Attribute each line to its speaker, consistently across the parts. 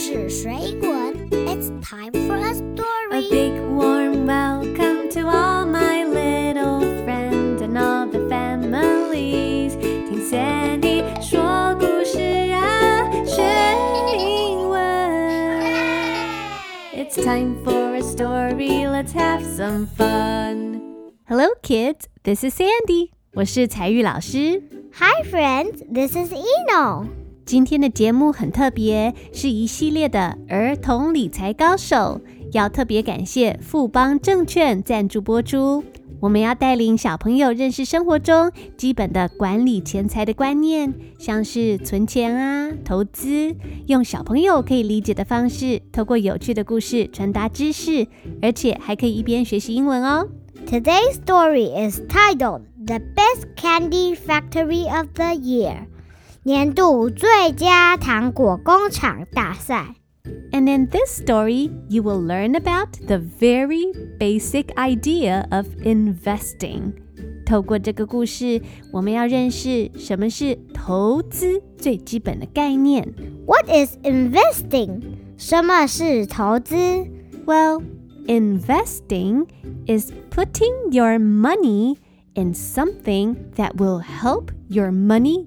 Speaker 1: 事水滚，It's time for a
Speaker 2: A
Speaker 1: story.
Speaker 2: big warm welcome to all my little friends and all the families。听 Sandy 说故事啊，学英文。It's time for a story. Let's have some fun. Hello, kids. This is Sandy. 我是彩玉老师。
Speaker 1: Hi friends, this is Eno.
Speaker 2: 今天的节目很特别，是一系列的儿童理财高手，要特别感谢富邦证券赞助播出。我们要带领小朋友认识生活中基本的管理钱财的观念，像是存钱啊、投资，用小朋友可以理解的方式，透过有趣的故事传达知识，而且还可以一边学习英文哦。
Speaker 1: Today's story is titled The Best Candy Factory of the Year. 年度最佳糖果工厂大赛。
Speaker 2: And in this story, you will learn about the very basic idea of investing. 透过这个故事，我们要认识什么是投资最基本的概念。
Speaker 1: What is investing? 什么是投资？
Speaker 2: Well, investing is putting your money in something that will help your money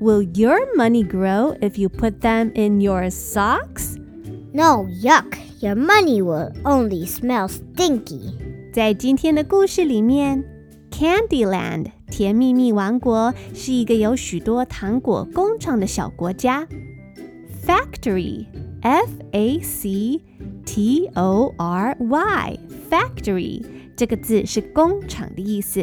Speaker 2: Will your money grow if you put them in your socks?
Speaker 1: No, yuck. Your money will only smell stinky.
Speaker 2: 在今天的故事里面，Candyland 甜蜜蜜王国是一个有许多糖果工厂的小国家。Factory F A C T O R Y Factory 这个字是工厂的意思，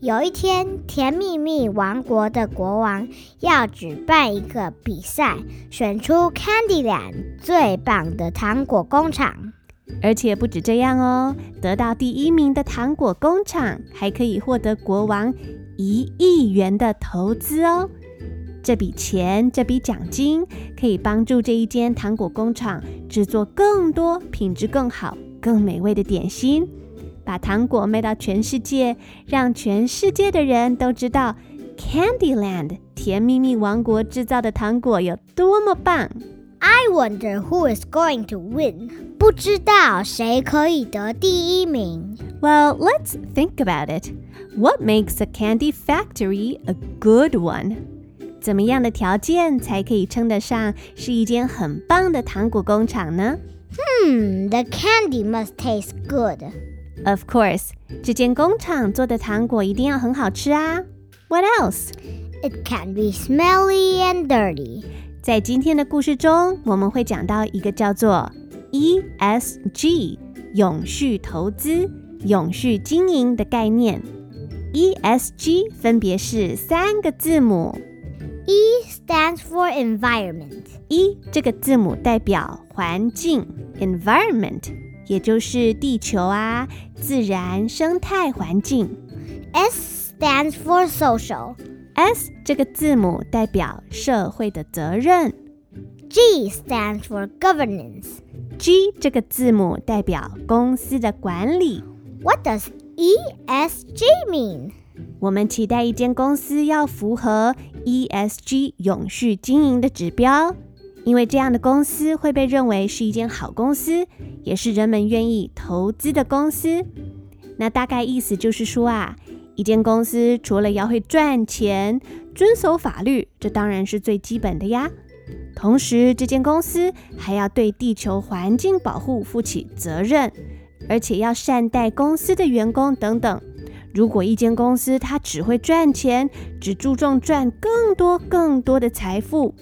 Speaker 1: 有一天，甜蜜蜜王国的国王要举办一个比赛，选出 Candyland 最棒的糖果工厂。
Speaker 2: 而且不止这样哦，得到第一名的糖果工厂还可以获得国王一亿元的投资哦。这笔钱，这笔奖金可以帮助这一间糖果工厂制作更多品质更好、更美味的点心，把糖果卖到全世界，让全世界的人都知道 Candyland 甜蜜蜜王国制造的糖果有多么棒。
Speaker 1: I wonder who is going to win. 不知道谁可以得第一名。
Speaker 2: Well, let's think about it. What makes a candy factory a good one? 怎么样的条件才可以称得上是一间很棒的糖果工厂呢
Speaker 1: Hmm, the candy must taste good.
Speaker 2: ？Of course，这间工厂做的糖果一定要很好吃啊。What else？
Speaker 1: It can be smelly and dirty.
Speaker 2: 在今天的故事中，我们会讲到一个叫做 ESG 永续投资、永续经营的概念。ESG 分别是三个字母
Speaker 1: E stands for environment.
Speaker 2: ，E 这个字母代表环境 （environment）， 也就是地球啊、自然生态环境。
Speaker 1: S stands for social.
Speaker 2: S 这个字母代表社会的责任。
Speaker 1: G stands for governance.
Speaker 2: G 这个字母代表公司的管理。
Speaker 1: What does ESG mean?
Speaker 2: 我们期待一间公司要符合 ESG 永续经营的指标，因为这样的公司会被认为是一间好公司，也是人们愿意投资的公司。那大概意思就是说啊，一间公司除了要会赚钱、遵守法律，这当然是最基本的呀。同时，这间公司还要对地球环境保护负起责任，而且要善待公司的员工等等。如果一间公司它只会赚钱，只注重赚更多更多的财富，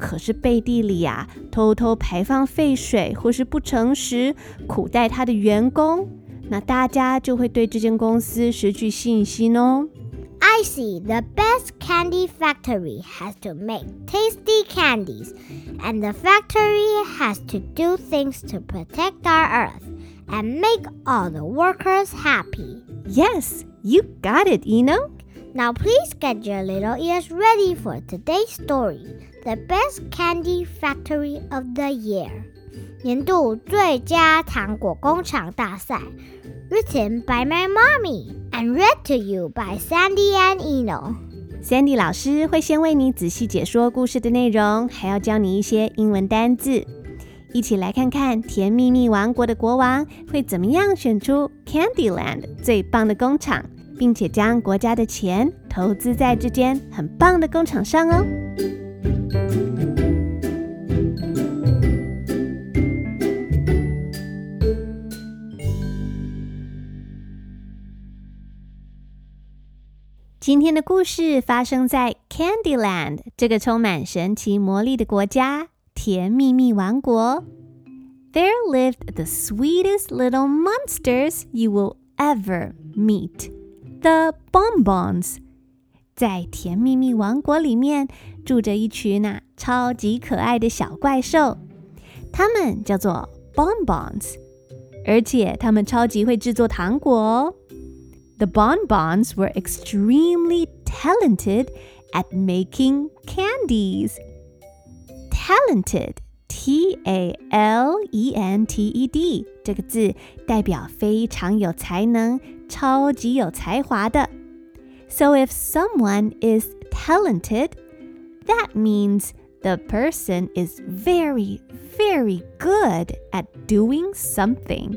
Speaker 2: 可是背地里啊偷偷排放废水或是不诚实，苦待他的员工，那大家就会对这间公司失去信心哦。
Speaker 1: I see the best candy factory has to make tasty candies, and the factory has to do things to protect our earth and make all the workers happy.
Speaker 2: Yes, you got it, Eno.
Speaker 1: Now, please get your little ears ready for today's story The Best Candy Factory of the Year 年度最佳糖果工厂大赛 Written by my mommy and read to you by Sandy and Eno.
Speaker 2: Sandy 老师会先为你仔细解说故事的内容，还要教你一些英文单字。一起来看看甜蜜蜜王国的国王会怎么样选出 Candyland 最棒的工厂，并且将国家的钱投资在这间很棒的工厂上哦。今天的故事发生在 Candyland 这个充满神奇魔力的国家——甜蜜蜜王国。There lived the sweetest little monsters you will ever meet, the bonbons。在甜蜜蜜王国里面住着一群那超级可爱的小怪兽，它们叫做 bonbons，而且它们超级会制作糖果哦。 The bonbons were extremely talented at making candies. Talented, T A L E N T E D 这个字代表非常有才能、超级有才华的。So if someone is talented, that means the person is very, very good at doing something.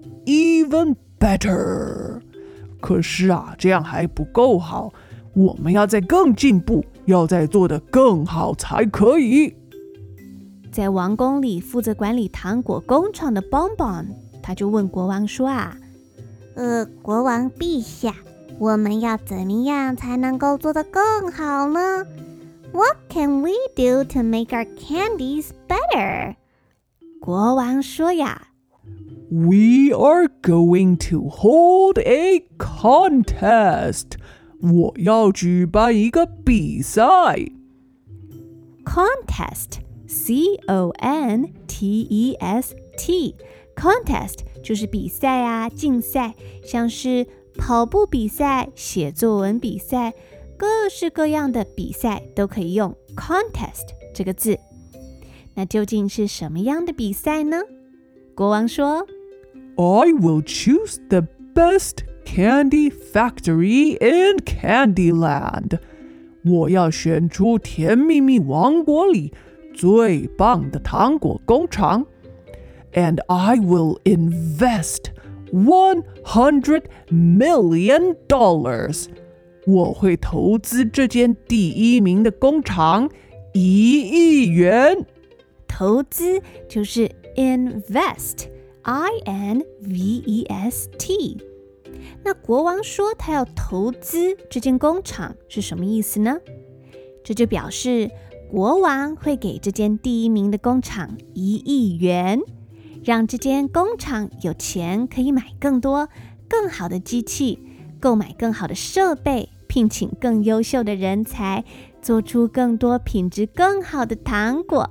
Speaker 3: Even better，可是啊，这样还不够好，我们要再更进步，要再做得更好才可以。
Speaker 2: 在王宫里负责管理糖果工厂的 Bonbon，他就问国王说：“啊，
Speaker 4: 呃，国王陛下，我们要怎么样才能够做得更好呢？What can we do to make our candies better？”
Speaker 2: 国王说：“呀。”
Speaker 3: We are going to hold a contest. 我要举办一个比赛。
Speaker 2: Contest, C O N T E S T, contest 就是比赛啊，竞赛，像是跑步比赛、写作文比赛，各式各样的比赛都可以用 contest 这个字。那究竟是什么样的比赛呢？国王说。
Speaker 3: I will choose the best candy factory in Candyland. 我要选出甜蜜蜜王国里最棒的糖果工厂，and I will invest one hundred million dollars. 我会投资这间第一名的工厂一亿元。
Speaker 2: 投资就是 invest。 I N V E S T。那国王说他要投资这间工厂是什么意思呢？这就表示国王会给这间第一名的工厂一亿元，让这间工厂有钱可以买更多、更好的机器，购买更好的设备，聘请更优秀的人才，做出更多品质更好的糖果。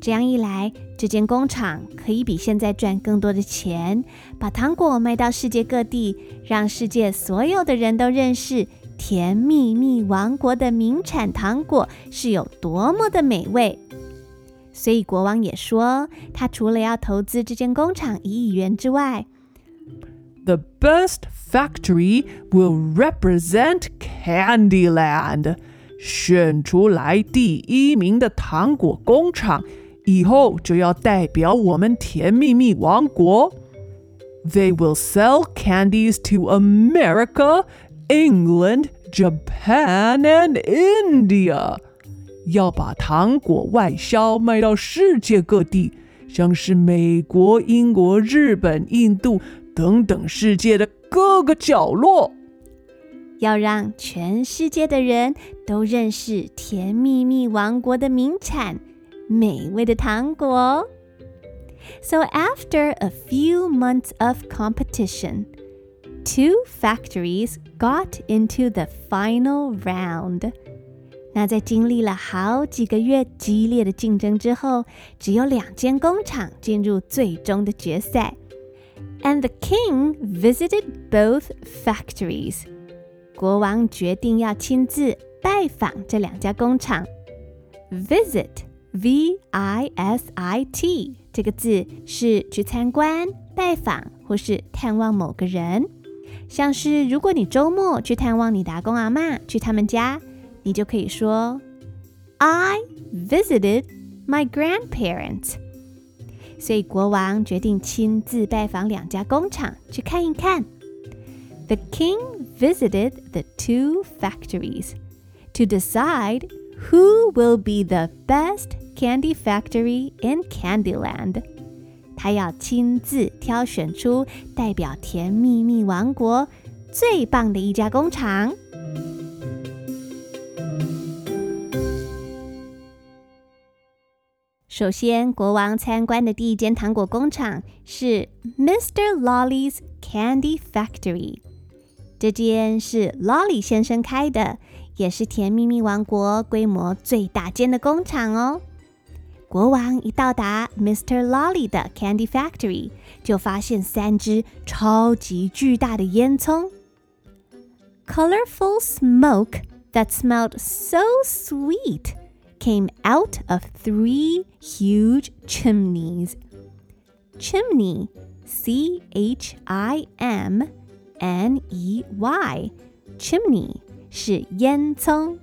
Speaker 2: 这样一来，这间工厂可以比现在赚更多的钱，把糖果卖到世界各地，让世界所有的人都认识甜蜜蜜王国的名产糖果是有多么的美味。所以国王也说，他除了要投资这间工厂一亿元之外
Speaker 3: The best factory will represent Candyland. 选出来第一名的糖果工厂，以后就要代表我们甜蜜蜜王国。They will sell candies to America, England, Japan, and India. 要把糖果外销卖到世界各地，像是美国、英国、日本、印度等等世界的各个角落。
Speaker 2: 要让全世界的人都认识甜蜜蜜王国的名产—— 美味的糖果。So after a few months of competition, two factories got into the final round. 那在经历了好几个月激烈的竞争之后，只有两间工厂进入最终的决赛。And the king visited both factories. 国王决定要亲自拜访这两家工厂。Visit, V-I-S-I-T 这个字是去参观、拜访或是探望某个人。像是如果你周末去探望你的阿公阿妈，去他们家，你就可以说 I visited my grandparents。所以国王决定亲自拜访两家工厂，去看一看。The king visited the two factories to decide who will be the best candy factory in Candyland. 他要亲自挑选出代表甜蜜蜜王国最棒的一家工厂。首先，国王参观的第一间糖果工厂是 Mr. Lolly's Candy Factory。这间是 Lolly 先生开的，也是甜蜜蜜王国规模最大间的工厂哦。国王一到达 Mr. Lolly 的 Candy Factory，就发现三只超级巨大的烟囱，colorful smoke that smelled so sweet came out of three huge chimneys. Chimney, C H I M. N E Y，chimney 是烟囱。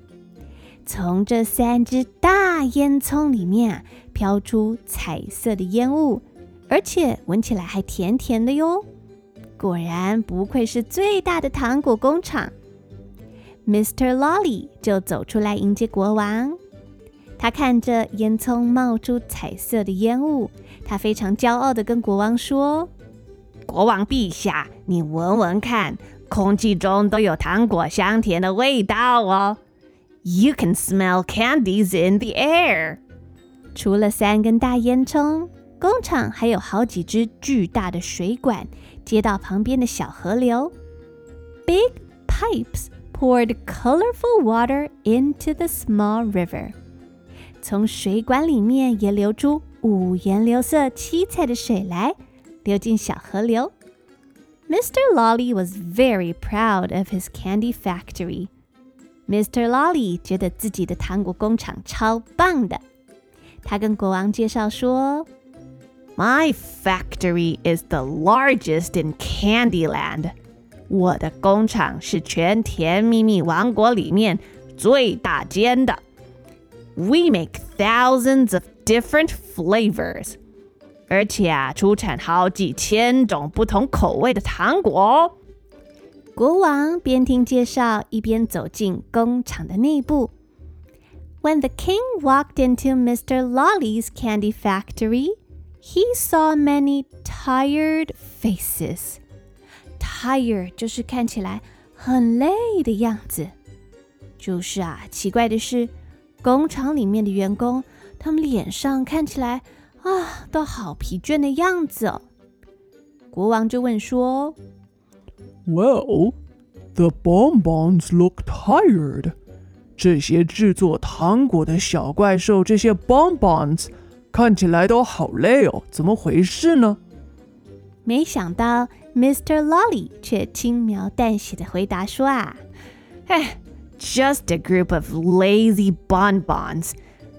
Speaker 2: 从这三只大烟囱里面飘出彩色的烟雾，而且闻起来还甜甜的哟。果然不愧是最大的糖果工厂。Mr. Lolly 就走出来迎接国王。他看着烟囱冒出彩色的烟雾，他非常骄傲的跟国王说。国王陛下，你闻闻看，空气中都有糖果香甜的味道哦。You can smell candies in the air。除了三根大烟囱，工厂还有好几只巨大的水管接到旁边的小河流。Big pipes poured colorful water into the small river。从水管里面也流出五颜六色、七彩的水来。流进小河流。Mr. Lolly was very proud of his candy factory. Mr. Lolly 觉得自己的糖果工厂超棒的。他跟国王介绍说：“My factory is the largest in Candyland. 我的工厂是全甜蜜蜜王国里面最大间的。We make thousands of different flavors.” 而且啊，出产好几千种不同口味的糖果。 ”国王边听介绍，一边走进工厂的内部。When the king walked into Mr. Lolly's candy factory, he saw many tired faces. Tired 就是看起来很累的样子。就是啊，奇怪的是，工厂里面的员工，他们脸上看起来。啊，都好疲倦的样子哦。国王就问说
Speaker 3: ：“Well, the bonbons look tired。这些制作糖果的小怪兽，这些 bonbons 看起来都好累哦，怎么回事呢？”
Speaker 2: 没想到 Mr. Lolly 却轻描淡写的回答说：“啊，哎，just a group of lazy bonbons。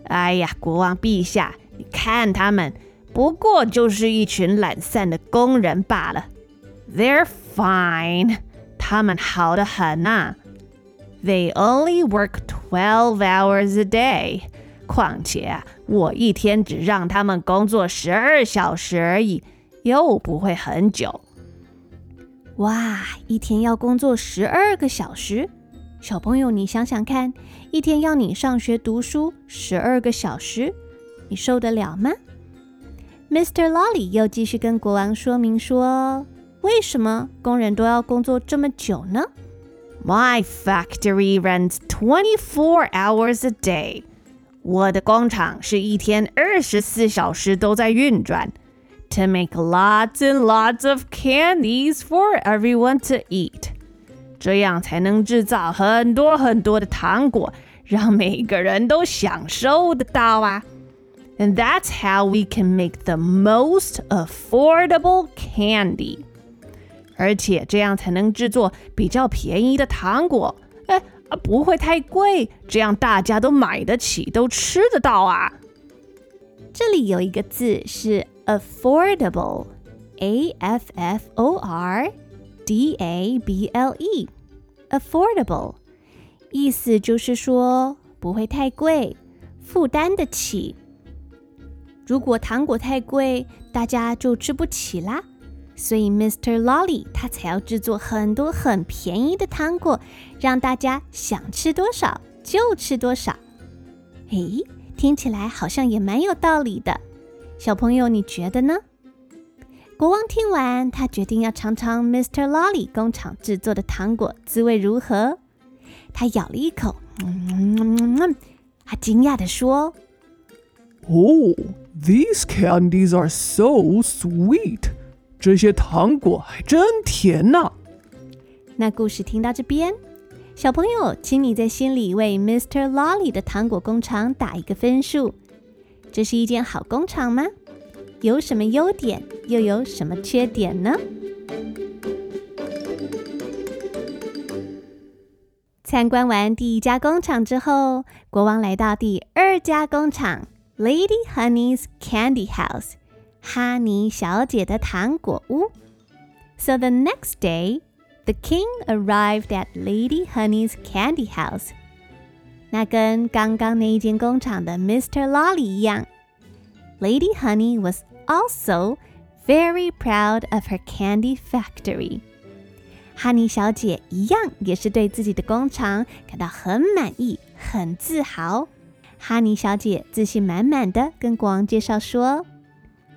Speaker 2: 哎呀，国王陛下。”你看他们，不过就是一群懒散的工人罢了。They're fine，他们好得很呐、They only work twelve hours a day。况且我一天只让他们工作十二小时而已，又不会很久。哇，一天要工作十二个小时，小朋友，你想想看，一天要你上学读书十二个小时，你受得了吗？Mr. Lolly 又继续跟国王说明说，为什么工人都要工作这么久呢？My factory runs twenty-four hours a day。我的工厂是一天二十四小时都在运转，to make lots and lots of candies for everyone to eat。这样才能制造很多很多的糖果，让每个人都享受得到啊。And that's how we can make the most affordable candy。 而且这样才能制作比较便宜的糖果，哎啊，不会太贵，这样大家都买得起，都吃得到啊。这里有一个字是 affordable，a f f o r d a b l e，affordable，意思就是说不会太贵，负担得起。如果糖果太贵，大家就吃不起啦。所以，Mr. Lolly 他才要制作很多很便宜的糖果，让大家想吃多少就吃多少。诶，听起来好像也蛮有道理的。小朋友，你觉得呢？国王听完，他决定要尝尝 Mr. Lolly 工厂制作的糖果滋味如何。他咬了一口，嗯，他惊讶地说
Speaker 3: Oh, these candies are so sweet. 这些糖果还真甜呐、：“
Speaker 2: 那故事听到这边，小朋友，请你在心里为 Mr. Lolly 的糖果工厂打一个分数。这是一间好工厂吗？有什么优点，又有什么缺点呢？参观完第一家工厂之后，国王来到第二家工厂 Lady Honey's Candy House，哈尼小姐的糖果屋。So the next day, the king arrived at Lady Honey's candy house. 那跟刚刚那一间工厂的 Mr. Lolly 一样，Lady Honey was also very proud of her candy factory. 哈尼小姐一样也是对自己的工厂感到很满意、很自豪。哈尼小姐自信满满的跟国王介绍说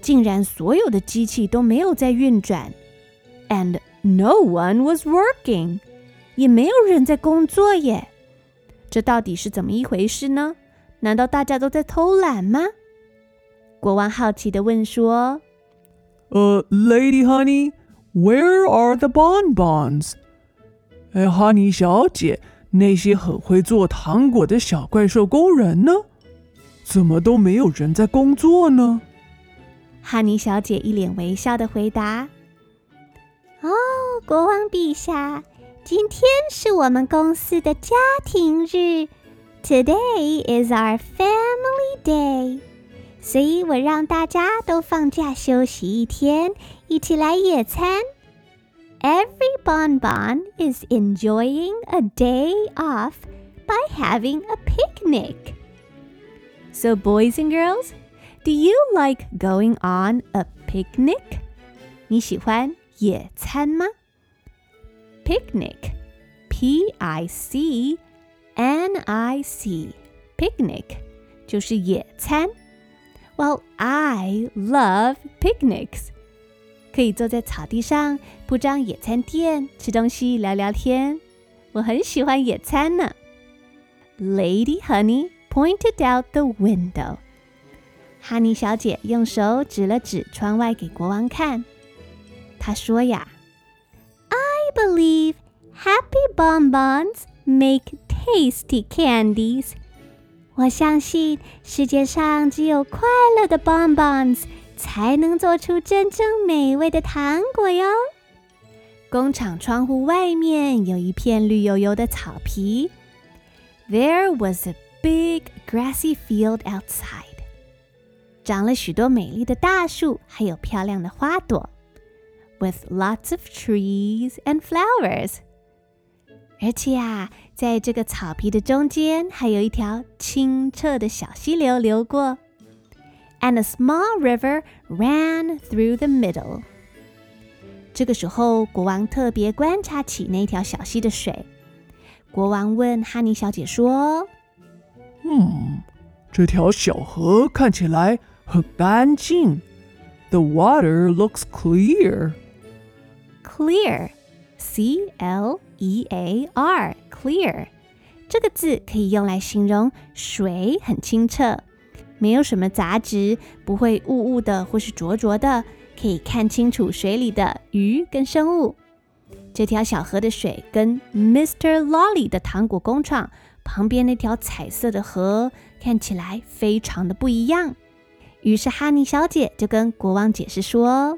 Speaker 2: 竟然所有的机器都没有在运转，and no one was working，也没有人在工作耶。这到底是怎么一回事呢？难道大家都在偷懒吗？国王好奇的问说
Speaker 3: 呃，Lady Honey, where are the bonbons？哎，哈尼小姐，那些很会做糖果的小怪兽工人呢？怎么都没有人在工作呢？：“
Speaker 2: 哈尼小姐一脸微笑的回答。
Speaker 4: 哦，国王陛下，今天是我们公司的家庭日，Today is our family day，所以我让大家都放假休息一天，一起来野餐。Every bonbon is enjoying a day off by having a picnic.
Speaker 2: So, boys and girls, do you like going on a picnic? 你喜欢野餐吗 picnic. P I C N I C. Picnic 就是野餐。Well, I love picnics. 可以坐在草地上铺张野餐垫，吃东西，聊聊天。我很喜欢野餐呢。Lady Honey pointed out the window. 哈尼小姐用手指了指窗外给国王看。她说呀：“
Speaker 4: I believe happy bonbons make tasty candies。”我相信世界上只有快乐的 bonbons 才能做出真正美味的糖果哟。
Speaker 2: 工厂窗户外面有一片绿油油的草皮。There was a big grassy field outside. 长了许多美丽的大树，还有漂亮的花朵，with lots of trees and flowers。而且啊，在这个草皮的中间，还有一条清澈的小溪流流过，and a small river ran through the middle。这个时候，国王特别观察起那条小溪的水。国王问哈尼小姐说：“
Speaker 3: 嗯，这条小河看起来 很干净。The water looks clear.
Speaker 2: Clear, C L E A R, clear，这个字可以用来形容水很清澈，没有什么杂质，不会雾雾的或是浊浊的，可以看清楚水里的鱼跟生物。这条小河的水跟 Mr. Lolly 的糖果工厂旁边那条彩色的河看起来非常的不一样。 于是哈尼小姐就跟国王解释说：“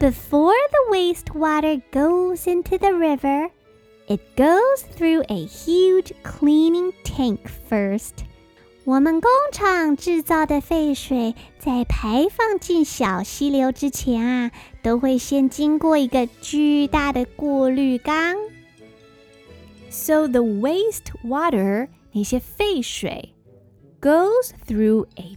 Speaker 4: Before the wastewater goes into the river, it goes through a huge cleaning tank first.” 我们工厂制造的废水在排放进小溪流之前啊，都会先经过一个巨大的过滤缸。
Speaker 2: So the waste water 那些废水 goes through a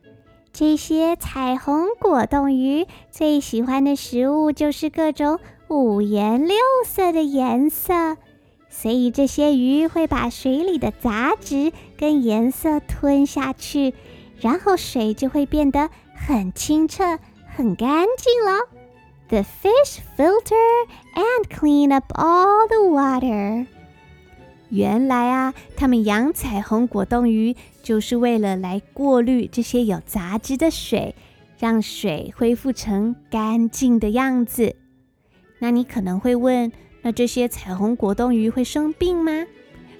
Speaker 4: 这些彩虹果冻鱼最喜欢的食物就是各种五颜六色的颜色。”所以这些鱼会把水里的杂质跟颜色吞下去，然后水就会变得很清澈、很干净了。The fish filter and clean up all the water。
Speaker 2: 原来啊，他们养彩虹果冻鱼就是为了来过滤这些有杂质的水，让水恢复成干净的样子。那你可能会问？那这些彩虹果冻鱼会生病吗？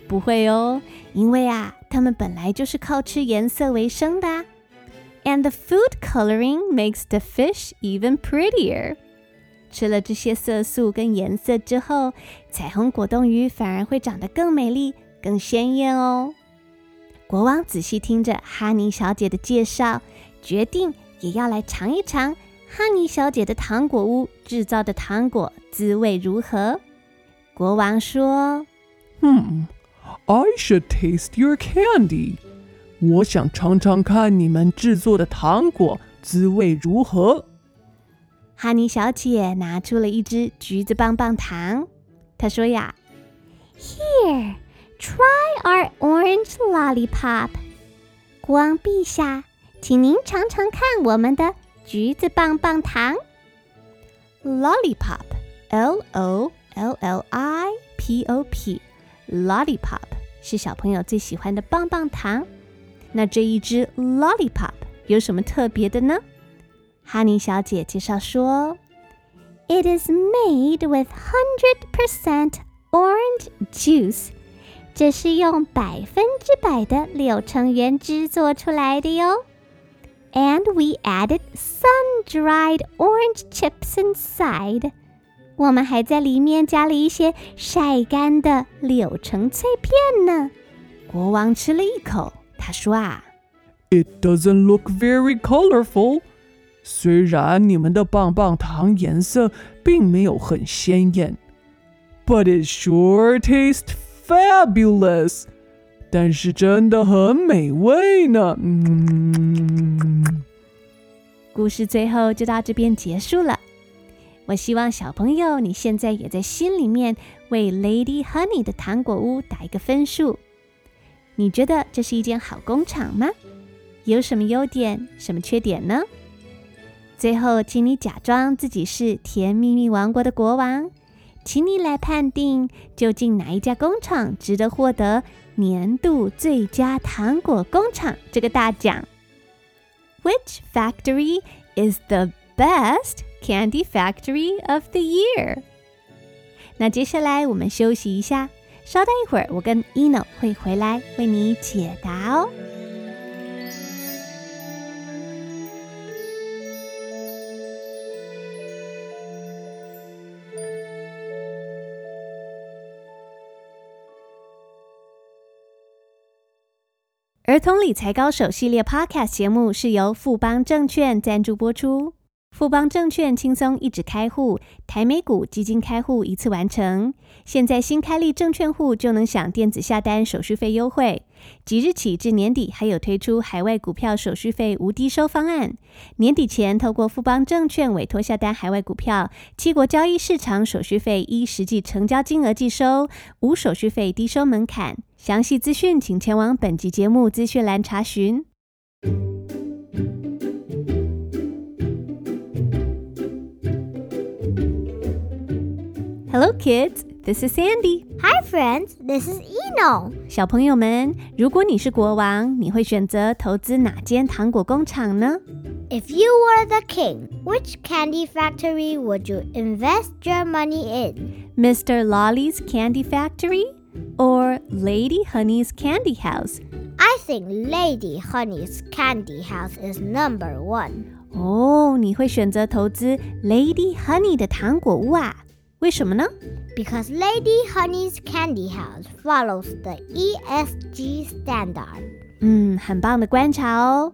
Speaker 2: 不会哦，因为啊，它们本来就是靠吃颜色为生的。And the food coloring makes the fish even prettier。吃了这些色素跟颜色之后，彩虹果冻鱼反而会长得更美丽、更鲜艳哦。国王仔细听着哈尼小姐的介绍，决定也要来尝一尝哈尼小姐的糖果屋制造的糖果滋味如何。国王说
Speaker 3: 嗯 I should taste your candy. 我想尝尝看你们制作的糖果滋味如何。”
Speaker 2: 哈尼小姐拿出了一支橘子棒棒糖，她说：“呀
Speaker 4: ，Here, try our orange lollipop. 国王陛下，请您尝尝看我们的橘子棒棒糖。
Speaker 2: ”Lollipop, L-O。L L I P O P，lollipop 是小朋友最喜欢的棒棒糖。那这一支 lollipop 有什么特别的呢？哈尼小姐介绍说，
Speaker 4: It is made with hundred percent orange juice，这是用百分之百的柳橙原汁做出来的哟。And we added sun-dried orange chips inside。 我们还在里面加了一些晒干的柳橙脆片呢。
Speaker 2: 国王吃了一口，他说啊
Speaker 3: It doesn't look very colorful。 虽然你们的棒棒糖颜色并没有很鲜艳，but it sure tastes fabulous。但是真的很美味呢。嗯，
Speaker 2: 故事最后就到这边结束了。我希望小朋友你现在也在心里面为 Lady Honey 的糖果屋打一个分数。你觉得这是一间好工厂吗？有什么优点，什么缺点呢？最后，请你假装自己是甜蜜蜜王国的国王，请你来判定究竟哪一家工厂值得获得年度最佳糖果工厂这个大奖。Which factory is the best candy factory of the year？那接下来我们休息一下。稍待一会儿，我跟 Eno 会回来为你解答哦。儿童理财高手系列 Podcast 节目是由富邦证券赞助播出。富邦证券轻松一指开户，台美股基金开户一次完成。现在新开立证券户就能享电子下单手续费优惠，即日起至年底还有推出海外股票手续费无低收方案。年底前透过富邦证券委托下单海外股票，七国交易市场手续费依实际成交金额计收，无手续费低收门槛。详细资讯请前往本集节目资讯栏查询。Hello, kids. This is Sandy.
Speaker 1: Hi, friends. This is Eno.
Speaker 2: 小朋友们，如果你是国王，你会选择投资哪间糖果工厂呢
Speaker 1: If you were the king, which candy factory would you invest your money in?
Speaker 2: Mr. Lolly's Candy Factory or Lady Honey's Candy House?
Speaker 1: I think Lady Honey's Candy House is number one.
Speaker 2: 哦，你会选择投资 Lady Honey 的糖果屋啊？为什么呢？
Speaker 1: Because Lady Honey's Candy House follows the ESG standard.
Speaker 2: 嗯，很棒的观察哦。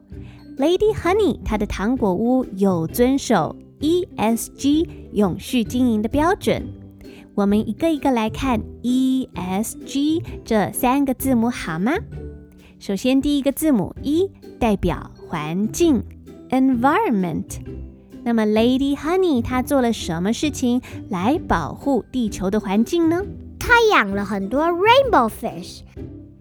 Speaker 2: Lady Honey 它的糖果屋有遵守 ESG 永续经营的标准。 我们一个一个来看 ESG 这三个字母好吗？首先，第一个字母 E 代表环境 （environment）。那么，Lady Honey 她做了什么事情来保护地球的环境呢？
Speaker 1: 她养了很多 rainbow fish，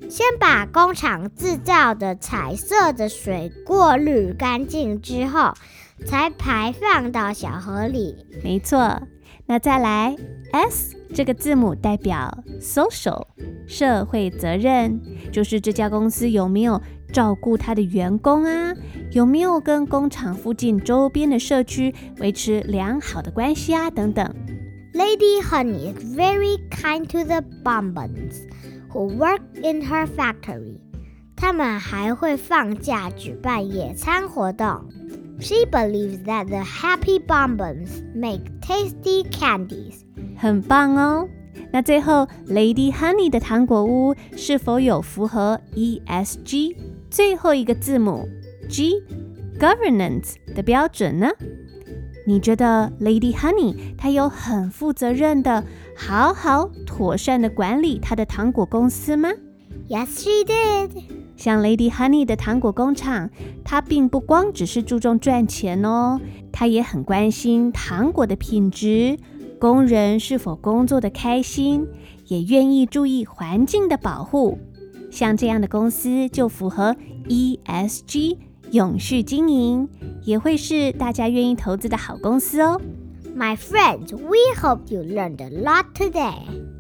Speaker 1: 先把工厂制造的彩色的水过滤干净之后，才排放到小河里。
Speaker 2: 没错，那再来 S 这个字母代表 social 社会责任，就是这家公司有没有照顾他的员工啊？有没有跟工厂附近周边的社区维持良好的关系啊？等等。
Speaker 1: Lady Honey is very kind to the bonbons who work in her factory. 他们还会放假举办野餐活动。She believes that the happy bonbons make tasty candies.
Speaker 2: 很棒哦。那最后，Lady Honey 的糖果屋是否有符合 ESG 最后一个字母 G governance 的标准呢？你觉得 Lady Honey 她有很负责任的、好好妥善的管理她的糖果公司吗？
Speaker 1: Yes, she did.
Speaker 2: 像 Lady Honey 的糖果工厂，它并不光只是注重赚钱哦，它也很关心糖果的品质，工人是否工作的开心，也愿意注意环境的保护。像这样的公司就符合 ESG 永续经营，也会是大家愿意投资的好公司哦。
Speaker 1: My friends, we hope you learned a lot today.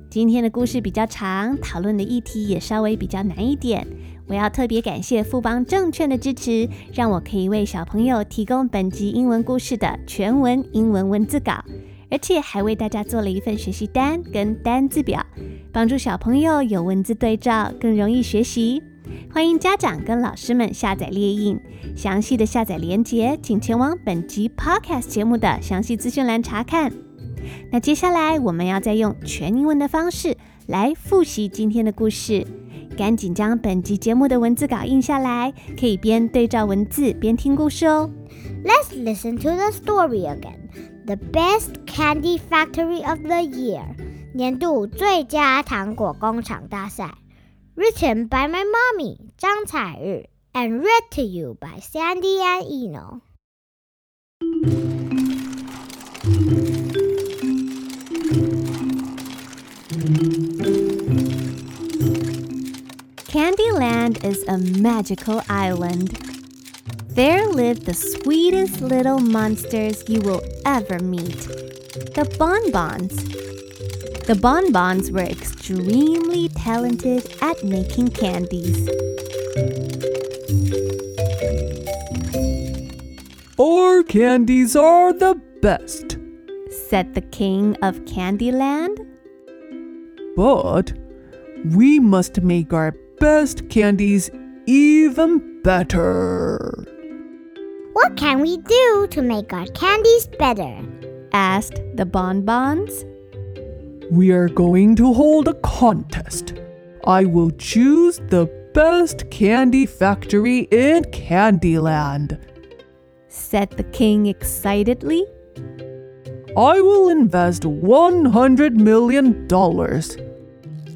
Speaker 2: 今天的故事比较长，讨论的议题也稍微比较难一点。我要特别感谢富邦证券的支持，让我可以为小朋友提供本集英文故事的全文英文文字稿，而且还为大家做了一份学习单跟单字表，帮助小朋友有文字对照，更容易学习。欢迎家长跟老师们下载列印，详细的下载链接请前往本集 Podcast 节目的详细资讯栏查看。那接下来我们要再用全英文的方式来复习今天的故事。赶紧将本集节目的文字稿印下来，可以边对照文字边听故事哦。
Speaker 1: Let's listen to the story again. The best candy factory of the year. 年度最佳糖果工厂大赛。Written by my mommy, 张彩日 and read to you by Sandy and Eno.
Speaker 2: Candyland is a magical island. There live the sweetest little monsters you will ever meet the bonbons. The bonbons were extremely talented at making candies.
Speaker 3: Our candies are the best.
Speaker 2: Said the king of Candyland.
Speaker 3: But we must make our best candies even better.
Speaker 1: What can we do to make our candies better?
Speaker 2: Asked the bonbons.
Speaker 3: We are going to hold a contest. I will choose the best candy factory in Candyland.
Speaker 2: Said the king excitedly.
Speaker 3: I will invest $100 million.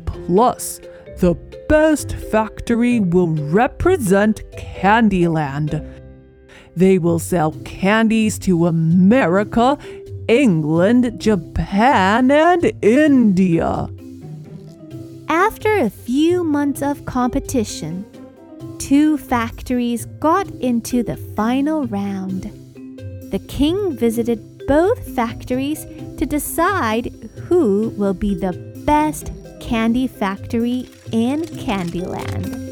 Speaker 3: Plus, the best factory will represent Candyland. They will sell candies to America, England, Japan, and India.
Speaker 2: After a few months of competition, two factories got into the final round. The king visited both factories to decide who will be the best candy factory in Candyland.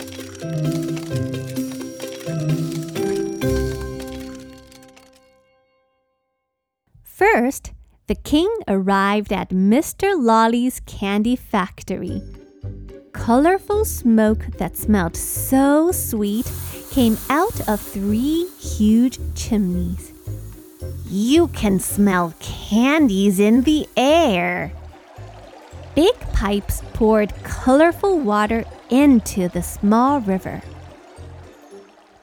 Speaker 2: First, the king arrived at Mr. Lolly's candy factory. Colorful smoke that smelled so sweet came out of three huge chimneys. You can smell candies in the air. Big pipes poured colorful water into the small river.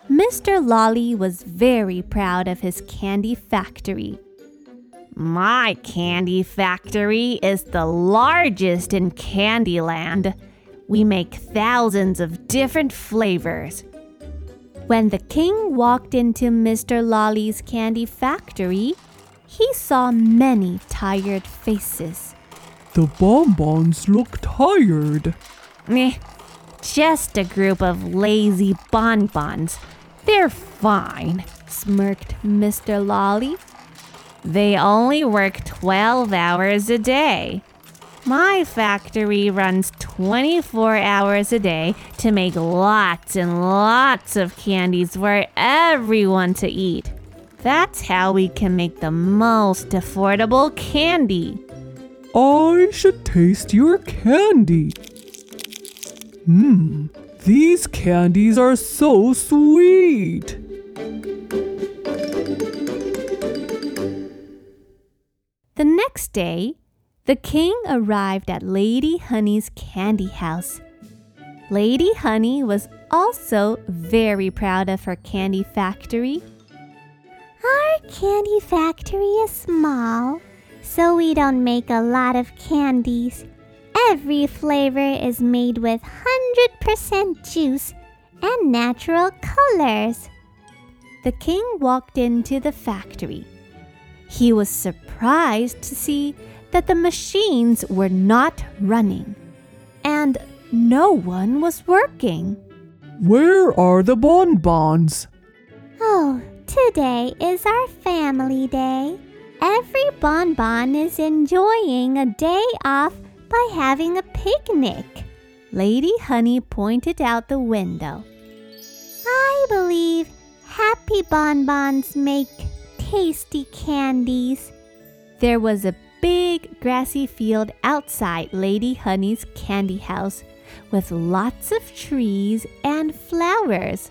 Speaker 2: Mr. Lolly was very proud of his candy factory. My candy factory is the largest in Candyland. We make thousands of different flavors. When the king walked into Mr. Lolly's candy factory, he saw many tired faces.
Speaker 3: The bonbons look tired.
Speaker 2: Meh, just a group of lazy bonbons. They're fine, smirked Mr. Lolly. They only work 12 hours a day. My factory runs 24 hours a day to make lots and lots of candies for everyone to eat. That's how we can make the most affordable candy.
Speaker 3: I should taste your candy. Mmm, these candies are so sweet.
Speaker 2: The next day, the king arrived at Lady Honey's candy house. Lady Honey was also very proud of her candy factory.
Speaker 4: Our candy factory is small, so we don't make a lot of candies. Every flavor is made with 100% juice and natural colors.
Speaker 2: The king walked into the factory. He was surprised to see that the machines were not running and no one was working.
Speaker 3: Where are the bonbons?
Speaker 4: Oh, today is our family day. Every bonbon is enjoying a day off by having a picnic.
Speaker 2: Lady Honey pointed out the window.
Speaker 4: I believe happy bonbons make tasty candies.
Speaker 2: There was a big grassy field outside Lady Honey's candy house with lots of trees and flowers.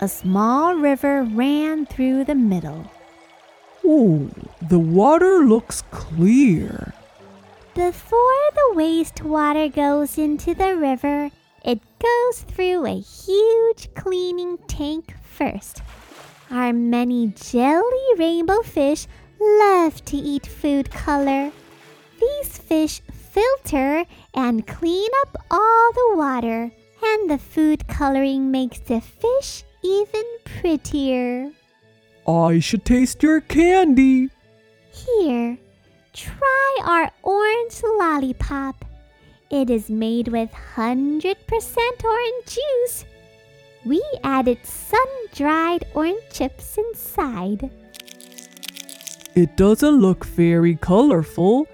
Speaker 2: A small river ran through the middle.
Speaker 3: Ooh, the water looks clear.
Speaker 4: Before the wastewater goes into the river, it goes through a huge cleaning tank first. Our many jelly rainbow fish love to eat food color. These fish filter and clean up all the water, and the food coloring makes the fish even prettier.
Speaker 3: I should taste your candy.
Speaker 4: Here, try our orange lollipop. It is made with 100% orange juice. We added sun dried orange chips inside.
Speaker 3: It doesn't look very colorful,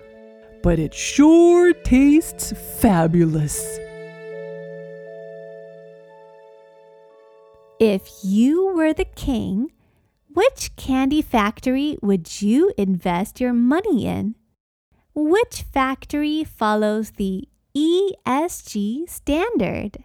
Speaker 3: but it sure tastes fabulous.
Speaker 2: If you were the king, which candy factory would you invest your money in? Which factory follows the ESG standard?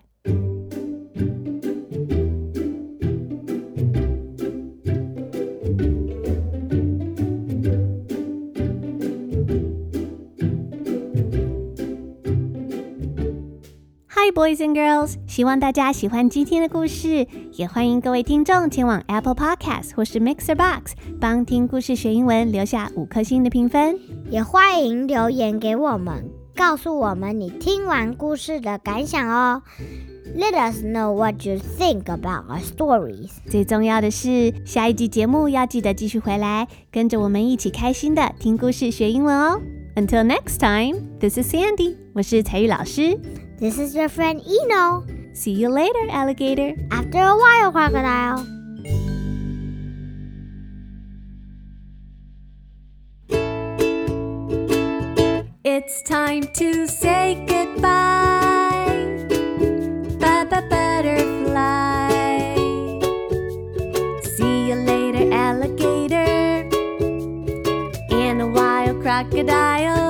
Speaker 2: Hi, boys and girls！希望大家喜欢今天的故事，也欢迎各位听众前往 Apple Podcast 或是 Mixer Box 帮听故事学英文留下五颗星的评分。
Speaker 1: 也欢迎留言给我们，告诉我们你听完故事的感想哦。Let us know what you think about our stories。
Speaker 2: 最重要的是，下一集节目要记得继续回来，跟着我们一起开心的听故事学英文哦。Until next time, this is Sandy，我是彩玉老师。
Speaker 1: This is your friend Eno.
Speaker 2: See you later, alligator.
Speaker 1: After a while, crocodile.
Speaker 2: It's time to say goodbye. Baba butterfly. See you later, alligator. And a wild crocodile.